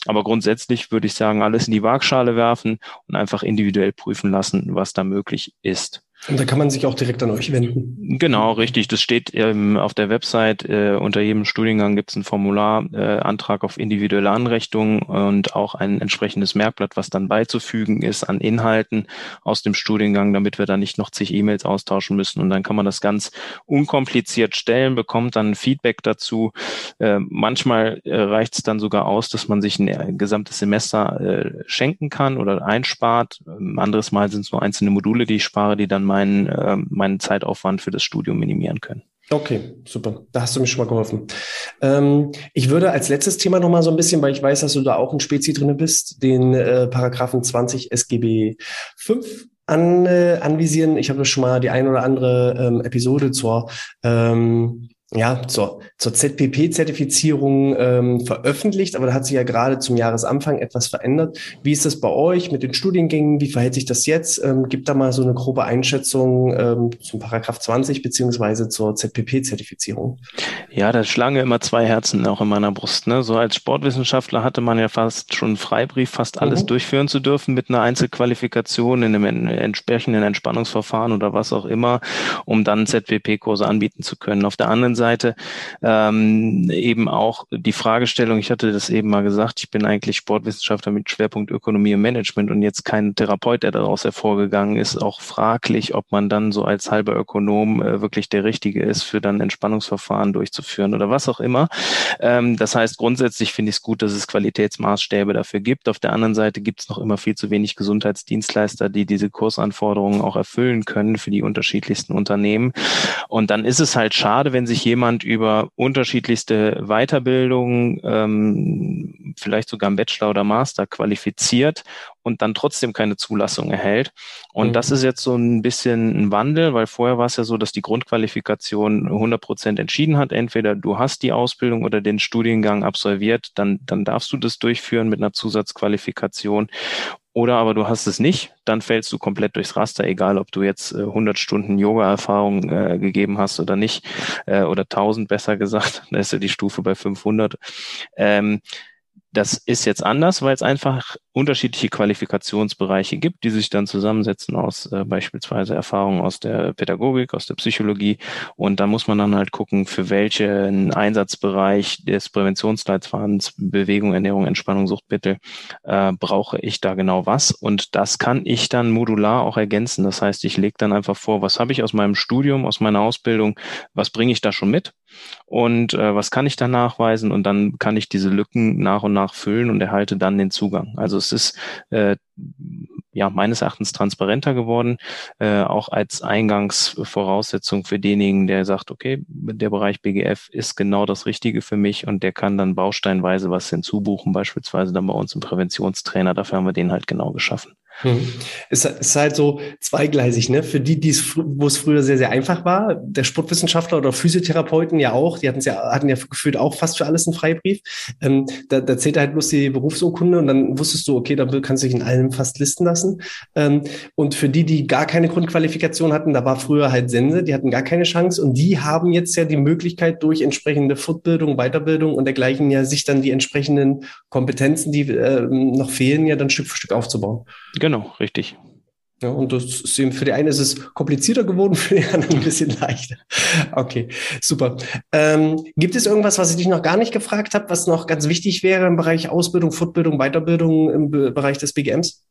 Aber grundsätzlich würde ich sagen, alles in die Waagschale werfen und einfach individuell prüfen lassen, was da möglich ist. Und da kann man sich auch direkt an euch wenden. Genau, richtig. Das steht ähm, auf der Website. Äh, unter jedem Studiengang gibt es ein Formular, äh, Antrag auf individuelle Anrechnung und auch ein entsprechendes Merkblatt, was dann beizufügen ist an Inhalten aus dem Studiengang, damit wir da nicht noch zig E-Mails austauschen müssen. Und dann kann man das ganz unkompliziert stellen, bekommt dann Feedback dazu. Äh, manchmal äh, reicht es dann sogar aus, dass man sich ein, ein gesamtes Semester äh, schenken kann oder einspart. Ähm, anderes Mal sind es nur einzelne Module, die ich spare, die dann meinen, äh, meinen Zeitaufwand für das Studium minimieren können. Okay, super. Da hast du mir schon mal geholfen. Ähm, ich würde als letztes Thema noch mal so ein bisschen, weil ich weiß, dass du da auch ein Spezi drin bist, den äh, Paragraphen 20 SGB 5 an, äh, anvisieren. Ich habe schon mal die ein oder andere ähm, Episode zur ähm, ja, zur, zur ZPP-Zertifizierung ähm, veröffentlicht, aber da hat sich ja gerade zum Jahresanfang etwas verändert. Wie ist das bei euch mit den Studiengängen? Wie verhält sich das jetzt? Ähm, gibt da mal so eine grobe Einschätzung ähm, zum Paragraph 20 beziehungsweise zur ZPP-Zertifizierung? Ja, da schlagen immer zwei Herzen auch in meiner Brust. Ne? So als Sportwissenschaftler hatte man ja fast schon Freibrief, fast alles mhm. durchführen zu dürfen mit einer Einzelqualifikation in einem entsprechenden Entspannungsverfahren oder was auch immer, um dann ZPP-Kurse anbieten zu können. Auf der anderen Seite Seite ähm, eben auch die Fragestellung, ich hatte das eben mal gesagt, ich bin eigentlich Sportwissenschaftler mit Schwerpunkt Ökonomie und Management und jetzt kein Therapeut, der daraus hervorgegangen ist, auch fraglich, ob man dann so als halber Ökonom äh, wirklich der Richtige ist, für dann Entspannungsverfahren durchzuführen oder was auch immer. Ähm, das heißt, grundsätzlich finde ich es gut, dass es Qualitätsmaßstäbe dafür gibt. Auf der anderen Seite gibt es noch immer viel zu wenig Gesundheitsdienstleister, die diese Kursanforderungen auch erfüllen können für die unterschiedlichsten Unternehmen. Und dann ist es halt schade, wenn sich jemand über unterschiedlichste Weiterbildungen, ähm, vielleicht sogar im Bachelor oder Master qualifiziert und dann trotzdem keine Zulassung erhält. Und mhm. das ist jetzt so ein bisschen ein Wandel, weil vorher war es ja so, dass die Grundqualifikation 100 Prozent entschieden hat. Entweder du hast die Ausbildung oder den Studiengang absolviert, dann, dann darfst du das durchführen mit einer Zusatzqualifikation. Oder aber du hast es nicht, dann fällst du komplett durchs Raster, egal ob du jetzt äh, 100 Stunden Yoga-Erfahrung äh, gegeben hast oder nicht, äh, oder 1000 besser gesagt, da ist ja die Stufe bei 500. Ähm, das ist jetzt anders, weil es einfach unterschiedliche Qualifikationsbereiche gibt, die sich dann zusammensetzen aus äh, beispielsweise Erfahrungen aus der Pädagogik, aus der Psychologie. Und da muss man dann halt gucken, für welchen Einsatzbereich des Präventionsleitfadens Bewegung, Ernährung, Entspannung, Suchtmittel äh, brauche ich da genau was. Und das kann ich dann modular auch ergänzen. Das heißt, ich lege dann einfach vor, was habe ich aus meinem Studium, aus meiner Ausbildung, was bringe ich da schon mit? Und äh, was kann ich da nachweisen und dann kann ich diese Lücken nach und nach füllen und erhalte dann den Zugang. Also es ist äh, ja meines Erachtens transparenter geworden, äh, auch als Eingangsvoraussetzung für denjenigen, der sagt, okay, der Bereich BGF ist genau das Richtige für mich und der kann dann bausteinweise was hinzubuchen, beispielsweise dann bei uns im Präventionstrainer. Dafür haben wir den halt genau geschaffen. Hm. Es ist halt so zweigleisig, ne? Für die, die wo es früher sehr, sehr einfach war, der Sportwissenschaftler oder Physiotherapeuten ja auch, die hatten ja, hatten ja gefühlt auch fast für alles einen Freibrief. Ähm, da, da zählt halt bloß die Berufsurkunde und dann wusstest du, okay, da kannst du dich in allem fast listen lassen. Ähm, und für die, die gar keine Grundqualifikation hatten, da war früher halt Sense, die hatten gar keine Chance und die haben jetzt ja die Möglichkeit durch entsprechende Fortbildung, Weiterbildung und dergleichen ja sich dann die entsprechenden Kompetenzen, die äh, noch fehlen, ja dann Stück für Stück aufzubauen. Genau, richtig. Ja, und das ist eben, für die einen ist es komplizierter geworden, für die anderen ein bisschen leichter. Okay, super. Ähm, gibt es irgendwas, was ich dich noch gar nicht gefragt habe, was noch ganz wichtig wäre im Bereich Ausbildung, Fortbildung, Weiterbildung im Bereich des BGMs?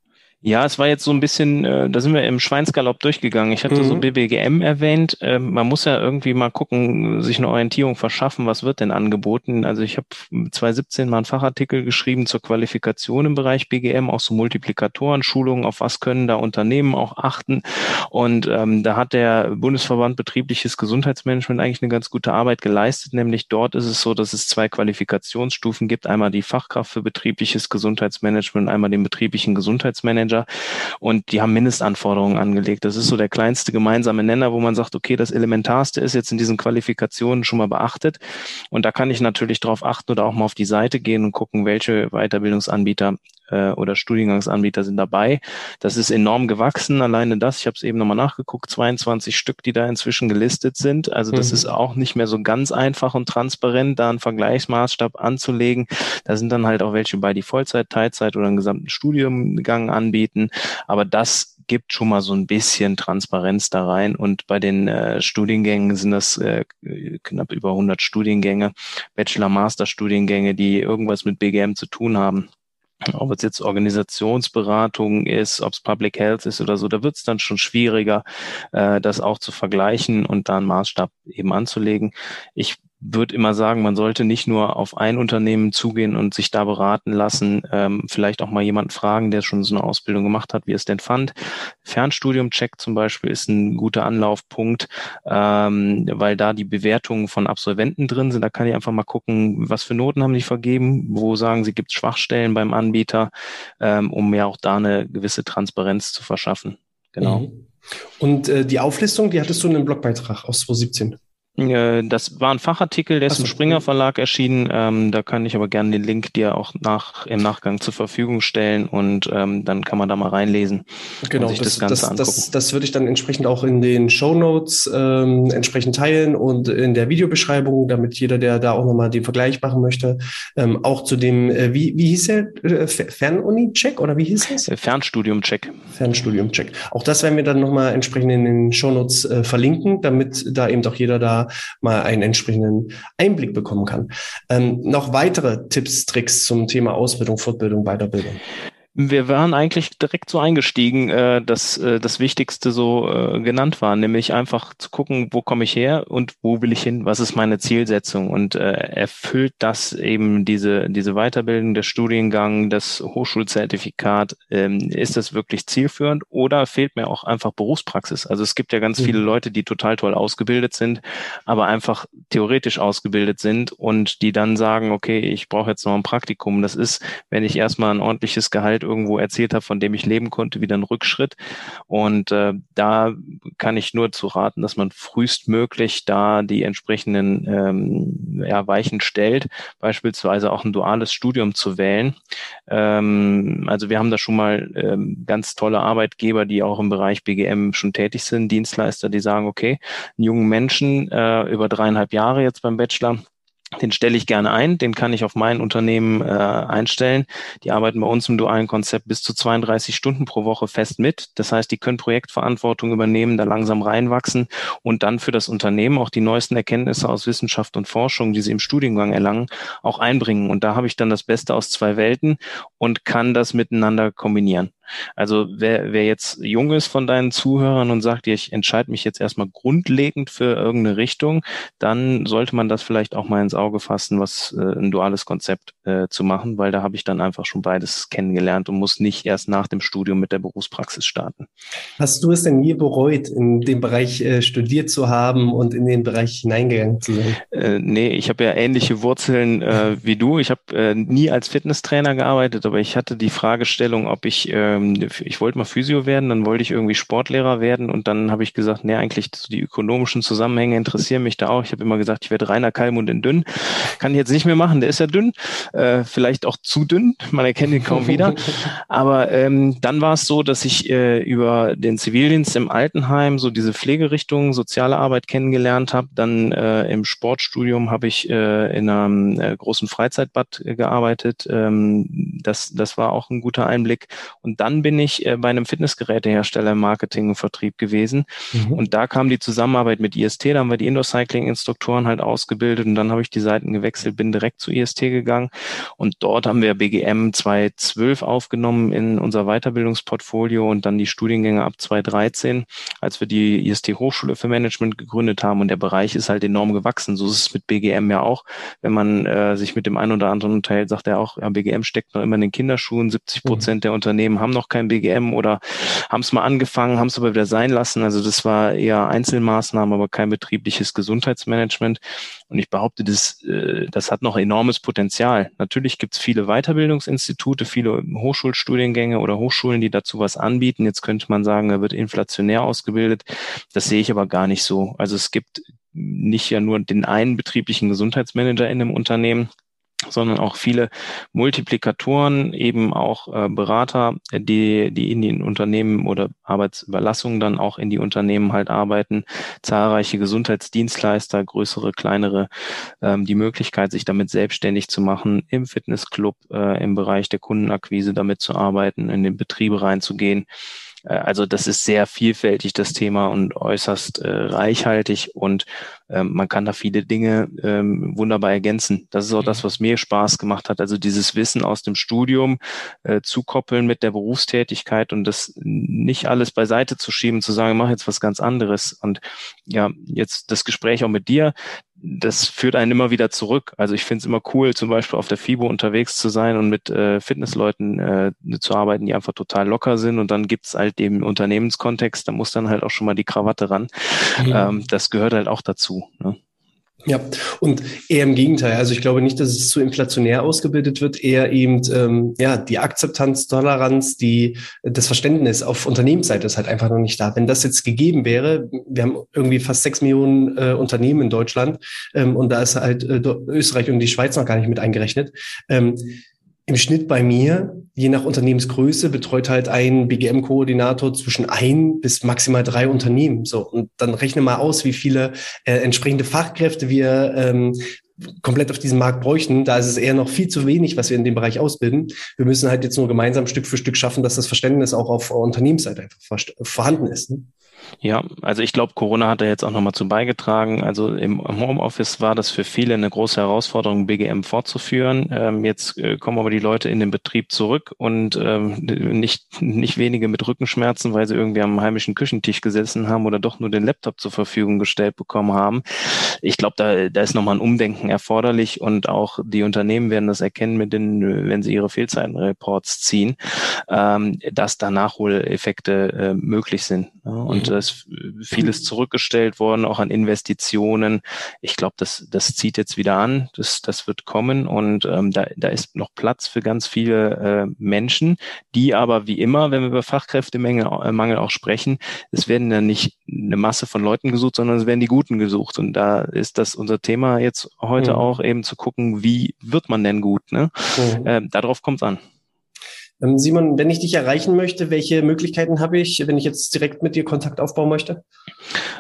Ja, es war jetzt so ein bisschen, äh, da sind wir im Schweinsgalopp durchgegangen. Ich hatte mhm. so BBGM erwähnt. Ähm, man muss ja irgendwie mal gucken, sich eine Orientierung verschaffen, was wird denn angeboten. Also ich habe 2017 mal einen Fachartikel geschrieben zur Qualifikation im Bereich BGM, auch so Multiplikatoren, Schulungen, auf was können da Unternehmen auch achten. Und ähm, da hat der Bundesverband Betriebliches Gesundheitsmanagement eigentlich eine ganz gute Arbeit geleistet. Nämlich dort ist es so, dass es zwei Qualifikationsstufen gibt. Einmal die Fachkraft für betriebliches Gesundheitsmanagement, einmal den betrieblichen Gesundheitsmanager. Manager und die haben Mindestanforderungen angelegt. Das ist so der kleinste gemeinsame Nenner, wo man sagt, okay, das Elementarste ist jetzt in diesen Qualifikationen schon mal beachtet und da kann ich natürlich darauf achten oder auch mal auf die Seite gehen und gucken, welche Weiterbildungsanbieter äh, oder Studiengangsanbieter sind dabei. Das ist enorm gewachsen, alleine das. Ich habe es eben nochmal nachgeguckt, 22 Stück, die da inzwischen gelistet sind. Also das mhm. ist auch nicht mehr so ganz einfach und transparent, da einen Vergleichsmaßstab anzulegen. Da sind dann halt auch welche bei, die Vollzeit, Teilzeit oder einen gesamten Studiengang anbieten. Aber das gibt schon mal so ein bisschen Transparenz da rein. Und bei den äh, Studiengängen sind das äh, knapp über 100 Studiengänge, Bachelor-Master-Studiengänge, die irgendwas mit BGM zu tun haben ob es jetzt Organisationsberatung ist, ob es Public Health ist oder so, da wird es dann schon schwieriger, äh, das auch zu vergleichen und da einen Maßstab eben anzulegen. Ich würde immer sagen, man sollte nicht nur auf ein Unternehmen zugehen und sich da beraten lassen, ähm, vielleicht auch mal jemanden fragen, der schon so eine Ausbildung gemacht hat, wie es denn fand. Fernstudium-Check zum Beispiel ist ein guter Anlaufpunkt, ähm, weil da die Bewertungen von Absolventen drin sind. Da kann ich einfach mal gucken, was für Noten haben die vergeben, wo sagen sie, gibt es Schwachstellen beim Anbieter, ähm, um ja auch da eine gewisse Transparenz zu verschaffen. Genau. Mhm. Und äh, die Auflistung, die hattest du in einem Blogbeitrag aus 2017. Äh, das war ein Fachartikel, der ist so. im Springer Verlag erschienen. Ähm, da kann ich aber gerne den Link dir auch nach, im Nachgang zur Verfügung stellen und ähm, dann kann man da mal reinlesen. Genau, das, das, Ganze das, das, das würde ich dann entsprechend auch in den Show Notes ähm, entsprechend teilen und in der Videobeschreibung, damit jeder, der da auch nochmal den Vergleich machen möchte, ähm, auch zu dem, äh, wie, wie hieß der, äh, Fernuni-Check oder wie hieß es? Äh, Fernstudium-Check. Fernstudium-Check. Auch das werden wir dann nochmal entsprechend in den Show Notes äh, verlinken, damit da eben auch jeder da mal einen entsprechenden Einblick bekommen kann. Ähm, noch weitere Tipps, Tricks zum Thema Ausbildung, Fortbildung, Weiterbildung. Wir waren eigentlich direkt so eingestiegen, äh, dass äh, das Wichtigste so äh, genannt war, nämlich einfach zu gucken, wo komme ich her und wo will ich hin, was ist meine Zielsetzung und äh, erfüllt das eben diese, diese Weiterbildung, der Studiengang, das Hochschulzertifikat, ähm, ist das wirklich zielführend oder fehlt mir auch einfach Berufspraxis? Also es gibt ja ganz mhm. viele Leute, die total toll ausgebildet sind, aber einfach theoretisch ausgebildet sind und die dann sagen, okay, ich brauche jetzt noch ein Praktikum. Das ist, wenn ich erstmal ein ordentliches Gehalt Geld irgendwo erzielt habe, von dem ich leben konnte, wieder ein Rückschritt. Und äh, da kann ich nur zu raten, dass man frühestmöglich da die entsprechenden ähm, ja, Weichen stellt, beispielsweise auch ein duales Studium zu wählen. Ähm, also wir haben da schon mal ähm, ganz tolle Arbeitgeber, die auch im Bereich BGM schon tätig sind, Dienstleister, die sagen, okay, einen jungen Menschen äh, über dreieinhalb Jahre jetzt beim Bachelor, den stelle ich gerne ein, den kann ich auf mein Unternehmen äh, einstellen. Die arbeiten bei uns im dualen Konzept bis zu 32 Stunden pro Woche fest mit. Das heißt, die können Projektverantwortung übernehmen, da langsam reinwachsen und dann für das Unternehmen auch die neuesten Erkenntnisse aus Wissenschaft und Forschung, die sie im Studiengang erlangen, auch einbringen. Und da habe ich dann das Beste aus zwei Welten und kann das miteinander kombinieren. Also wer, wer jetzt jung ist von deinen Zuhörern und sagt, ich entscheide mich jetzt erstmal grundlegend für irgendeine Richtung, dann sollte man das vielleicht auch mal ins Auge fassen, was äh, ein duales Konzept äh, zu machen, weil da habe ich dann einfach schon beides kennengelernt und muss nicht erst nach dem Studium mit der Berufspraxis starten. Hast du es denn nie bereut, in dem Bereich äh, studiert zu haben und in den Bereich hineingegangen zu sein? Äh, nee, ich habe ja ähnliche Wurzeln äh, wie du. Ich habe äh, nie als Fitnesstrainer gearbeitet, aber ich hatte die Fragestellung, ob ich äh, ähm, ich wollte mal Physio werden, dann wollte ich irgendwie Sportlehrer werden und dann habe ich gesagt, nee, eigentlich so die ökonomischen Zusammenhänge interessieren mich da auch. Ich habe immer gesagt, ich werde Rainer Kalmund in dünn. Kann ich jetzt nicht mehr machen, der ist ja dünn, äh, vielleicht auch zu dünn, man erkennt ihn kaum wieder. Aber ähm, dann war es so, dass ich äh, über den Zivildienst im Altenheim so diese Pflegerichtung, soziale Arbeit kennengelernt habe. Dann äh, im Sportstudium habe ich äh, in einem äh, großen Freizeitbad äh, gearbeitet. Ähm, das, das war auch ein guter Einblick. Und dann bin ich äh, bei einem Fitnessgerätehersteller im Marketing und Vertrieb gewesen. Mhm. Und da kam die Zusammenarbeit mit IST, da haben wir die Indoor-Cycling-Instruktoren halt ausgebildet und dann habe ich die Seiten gewechselt, bin direkt zu IST gegangen und dort haben wir BGM 2012 aufgenommen in unser Weiterbildungsportfolio und dann die Studiengänge ab 2013, als wir die IST Hochschule für Management gegründet haben und der Bereich ist halt enorm gewachsen. So ist es mit BGM ja auch. Wenn man äh, sich mit dem einen oder anderen unterhält, sagt er auch, ja, BGM steckt noch immer in den Kinderschuhen. 70 Prozent mhm. der Unternehmen haben noch noch kein BGM oder haben es mal angefangen, haben es aber wieder sein lassen. Also das war eher Einzelmaßnahmen, aber kein betriebliches Gesundheitsmanagement. Und ich behaupte, das, äh, das hat noch enormes Potenzial. Natürlich gibt es viele Weiterbildungsinstitute, viele Hochschulstudiengänge oder Hochschulen, die dazu was anbieten. Jetzt könnte man sagen, da wird inflationär ausgebildet. Das sehe ich aber gar nicht so. Also es gibt nicht ja nur den einen betrieblichen Gesundheitsmanager in einem Unternehmen, sondern auch viele Multiplikatoren, eben auch äh, Berater, die, die in den Unternehmen oder Arbeitsüberlassungen dann auch in die Unternehmen halt arbeiten, zahlreiche Gesundheitsdienstleister, größere, kleinere, ähm, die Möglichkeit, sich damit selbstständig zu machen, im Fitnessclub, äh, im Bereich der Kundenakquise damit zu arbeiten, in den Betriebe reinzugehen also das ist sehr vielfältig, das Thema, und äußerst äh, reichhaltig und ähm, man kann da viele Dinge ähm, wunderbar ergänzen. Das ist auch das, mhm. was mir Spaß gemacht hat. Also dieses Wissen aus dem Studium äh, zu koppeln mit der Berufstätigkeit und das nicht alles beiseite zu schieben, zu sagen, mach jetzt was ganz anderes. Und ja, jetzt das Gespräch auch mit dir, das führt einen immer wieder zurück. Also ich finde es immer cool, zum Beispiel auf der FIBO unterwegs zu sein und mit äh, Fitnessleuten äh, zu arbeiten, die einfach total locker sind. Und dann gibt's halt den Unternehmenskontext, da muss dann halt auch schon mal die Krawatte ran. Ja. Ähm, das gehört halt auch dazu. Ne? Ja, und eher im Gegenteil. Also ich glaube nicht, dass es zu inflationär ausgebildet wird, eher eben ähm, ja die Akzeptanz, Toleranz, die das Verständnis auf Unternehmensseite ist halt einfach noch nicht da. Wenn das jetzt gegeben wäre, wir haben irgendwie fast sechs Millionen äh, Unternehmen in Deutschland ähm, und da ist halt äh, Österreich und die Schweiz noch gar nicht mit eingerechnet. Ähm, im Schnitt bei mir, je nach Unternehmensgröße, betreut halt ein BGM-Koordinator zwischen ein bis maximal drei Unternehmen. So und dann rechne mal aus, wie viele äh, entsprechende Fachkräfte wir ähm, komplett auf diesem Markt bräuchten. Da ist es eher noch viel zu wenig, was wir in dem Bereich ausbilden. Wir müssen halt jetzt nur gemeinsam Stück für Stück schaffen, dass das Verständnis auch auf Unternehmensseite einfach vorhanden ist. Ne? Ja, also ich glaube, Corona hat da jetzt auch nochmal zu beigetragen. Also im Homeoffice war das für viele eine große Herausforderung, BGM fortzuführen. Ähm, jetzt äh, kommen aber die Leute in den Betrieb zurück und ähm, nicht, nicht wenige mit Rückenschmerzen, weil sie irgendwie am heimischen Küchentisch gesessen haben oder doch nur den Laptop zur Verfügung gestellt bekommen haben. Ich glaube, da, da ist nochmal ein Umdenken erforderlich und auch die Unternehmen werden das erkennen, mit den, wenn sie ihre Fehlzeitenreports ziehen, ähm, dass da Nachholeffekte äh, möglich sind. Und da ist vieles zurückgestellt worden, auch an Investitionen. Ich glaube, das, das zieht jetzt wieder an, das, das wird kommen und ähm, da, da ist noch Platz für ganz viele äh, Menschen, die aber wie immer, wenn wir über Fachkräftemangel äh, auch sprechen, es werden ja nicht eine Masse von Leuten gesucht, sondern es werden die Guten gesucht. Und da ist das unser Thema jetzt heute mhm. auch eben zu gucken, wie wird man denn gut? Ne? Mhm. Äh, darauf kommt es an. Ähm, Simon, wenn ich dich erreichen möchte, welche Möglichkeiten habe ich, wenn ich jetzt direkt mit dir Kontakt aufbauen möchte?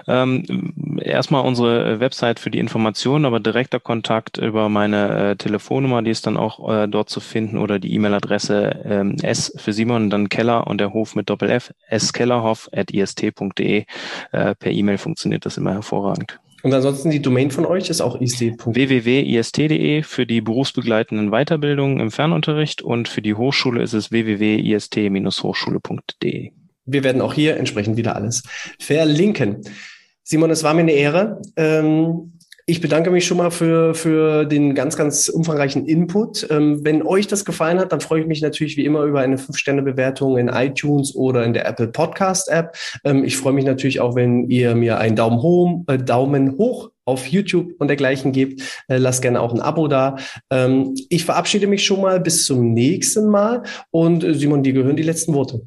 Ähm, erstmal unsere Website für die Informationen, aber direkter Kontakt über meine äh, Telefonnummer, die ist dann auch äh, dort zu finden oder die E-Mail-Adresse ähm, S für Simon, dann Keller und der Hof mit Doppel F, skellerhoff at ist.de. Äh, per E-Mail funktioniert das immer hervorragend. Und ansonsten die Domain von euch ist auch ist. www.ist.de für die berufsbegleitenden Weiterbildungen im Fernunterricht und für die Hochschule ist es www.ist-hochschule.de. Wir werden auch hier entsprechend wieder alles verlinken. Simon, es war mir eine Ehre. Ähm, ich bedanke mich schon mal für, für den ganz, ganz umfangreichen Input. Ähm, wenn euch das gefallen hat, dann freue ich mich natürlich wie immer über eine 5-Sterne-Bewertung in iTunes oder in der Apple Podcast-App. Ähm, ich freue mich natürlich auch, wenn ihr mir einen Daumen hoch, äh, Daumen hoch auf YouTube und dergleichen gebt. Äh, lasst gerne auch ein Abo da. Ähm, ich verabschiede mich schon mal bis zum nächsten Mal. Und äh, Simon, dir gehören die letzten Worte.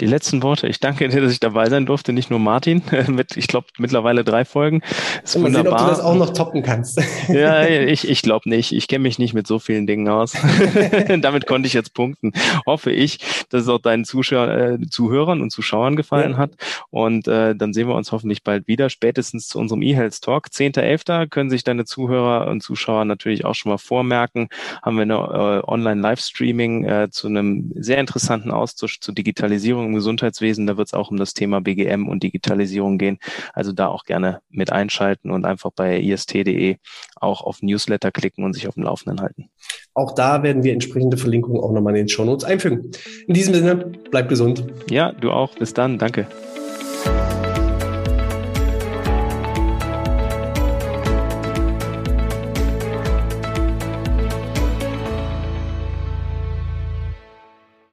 Die letzten Worte. Ich danke dir, dass ich dabei sein durfte. Nicht nur Martin, mit, ich glaube, mittlerweile drei Folgen. Ist Mal wunderbar. sehen, ob du das auch noch toppen kannst. ja, ich, ich glaube nicht. Ich kenne mich nicht mit so vielen Dingen aus. Damit konnte ich jetzt punkten. Hoffe ich, dass es auch deinen Zuschauer, äh, Zuhörern und Zuschauern gefallen ja. hat. Und äh, dann sehen wir uns hoffentlich bald wieder, spätestens zu unserem E-Health Talk. 10.11. können sich deine Zuhörer und Zuschauer natürlich auch schon mal vormerken. Haben wir eine äh, Online-Livestreaming äh, zu einem sehr interessanten Austausch zu Digitalisierung Digitalisierung im Gesundheitswesen. Da wird es auch um das Thema BGM und Digitalisierung gehen. Also da auch gerne mit einschalten und einfach bei ist.de auch auf Newsletter klicken und sich auf dem Laufenden halten. Auch da werden wir entsprechende Verlinkungen auch nochmal in den Show Notes einfügen. In diesem Sinne, bleib gesund. Ja, du auch. Bis dann. Danke.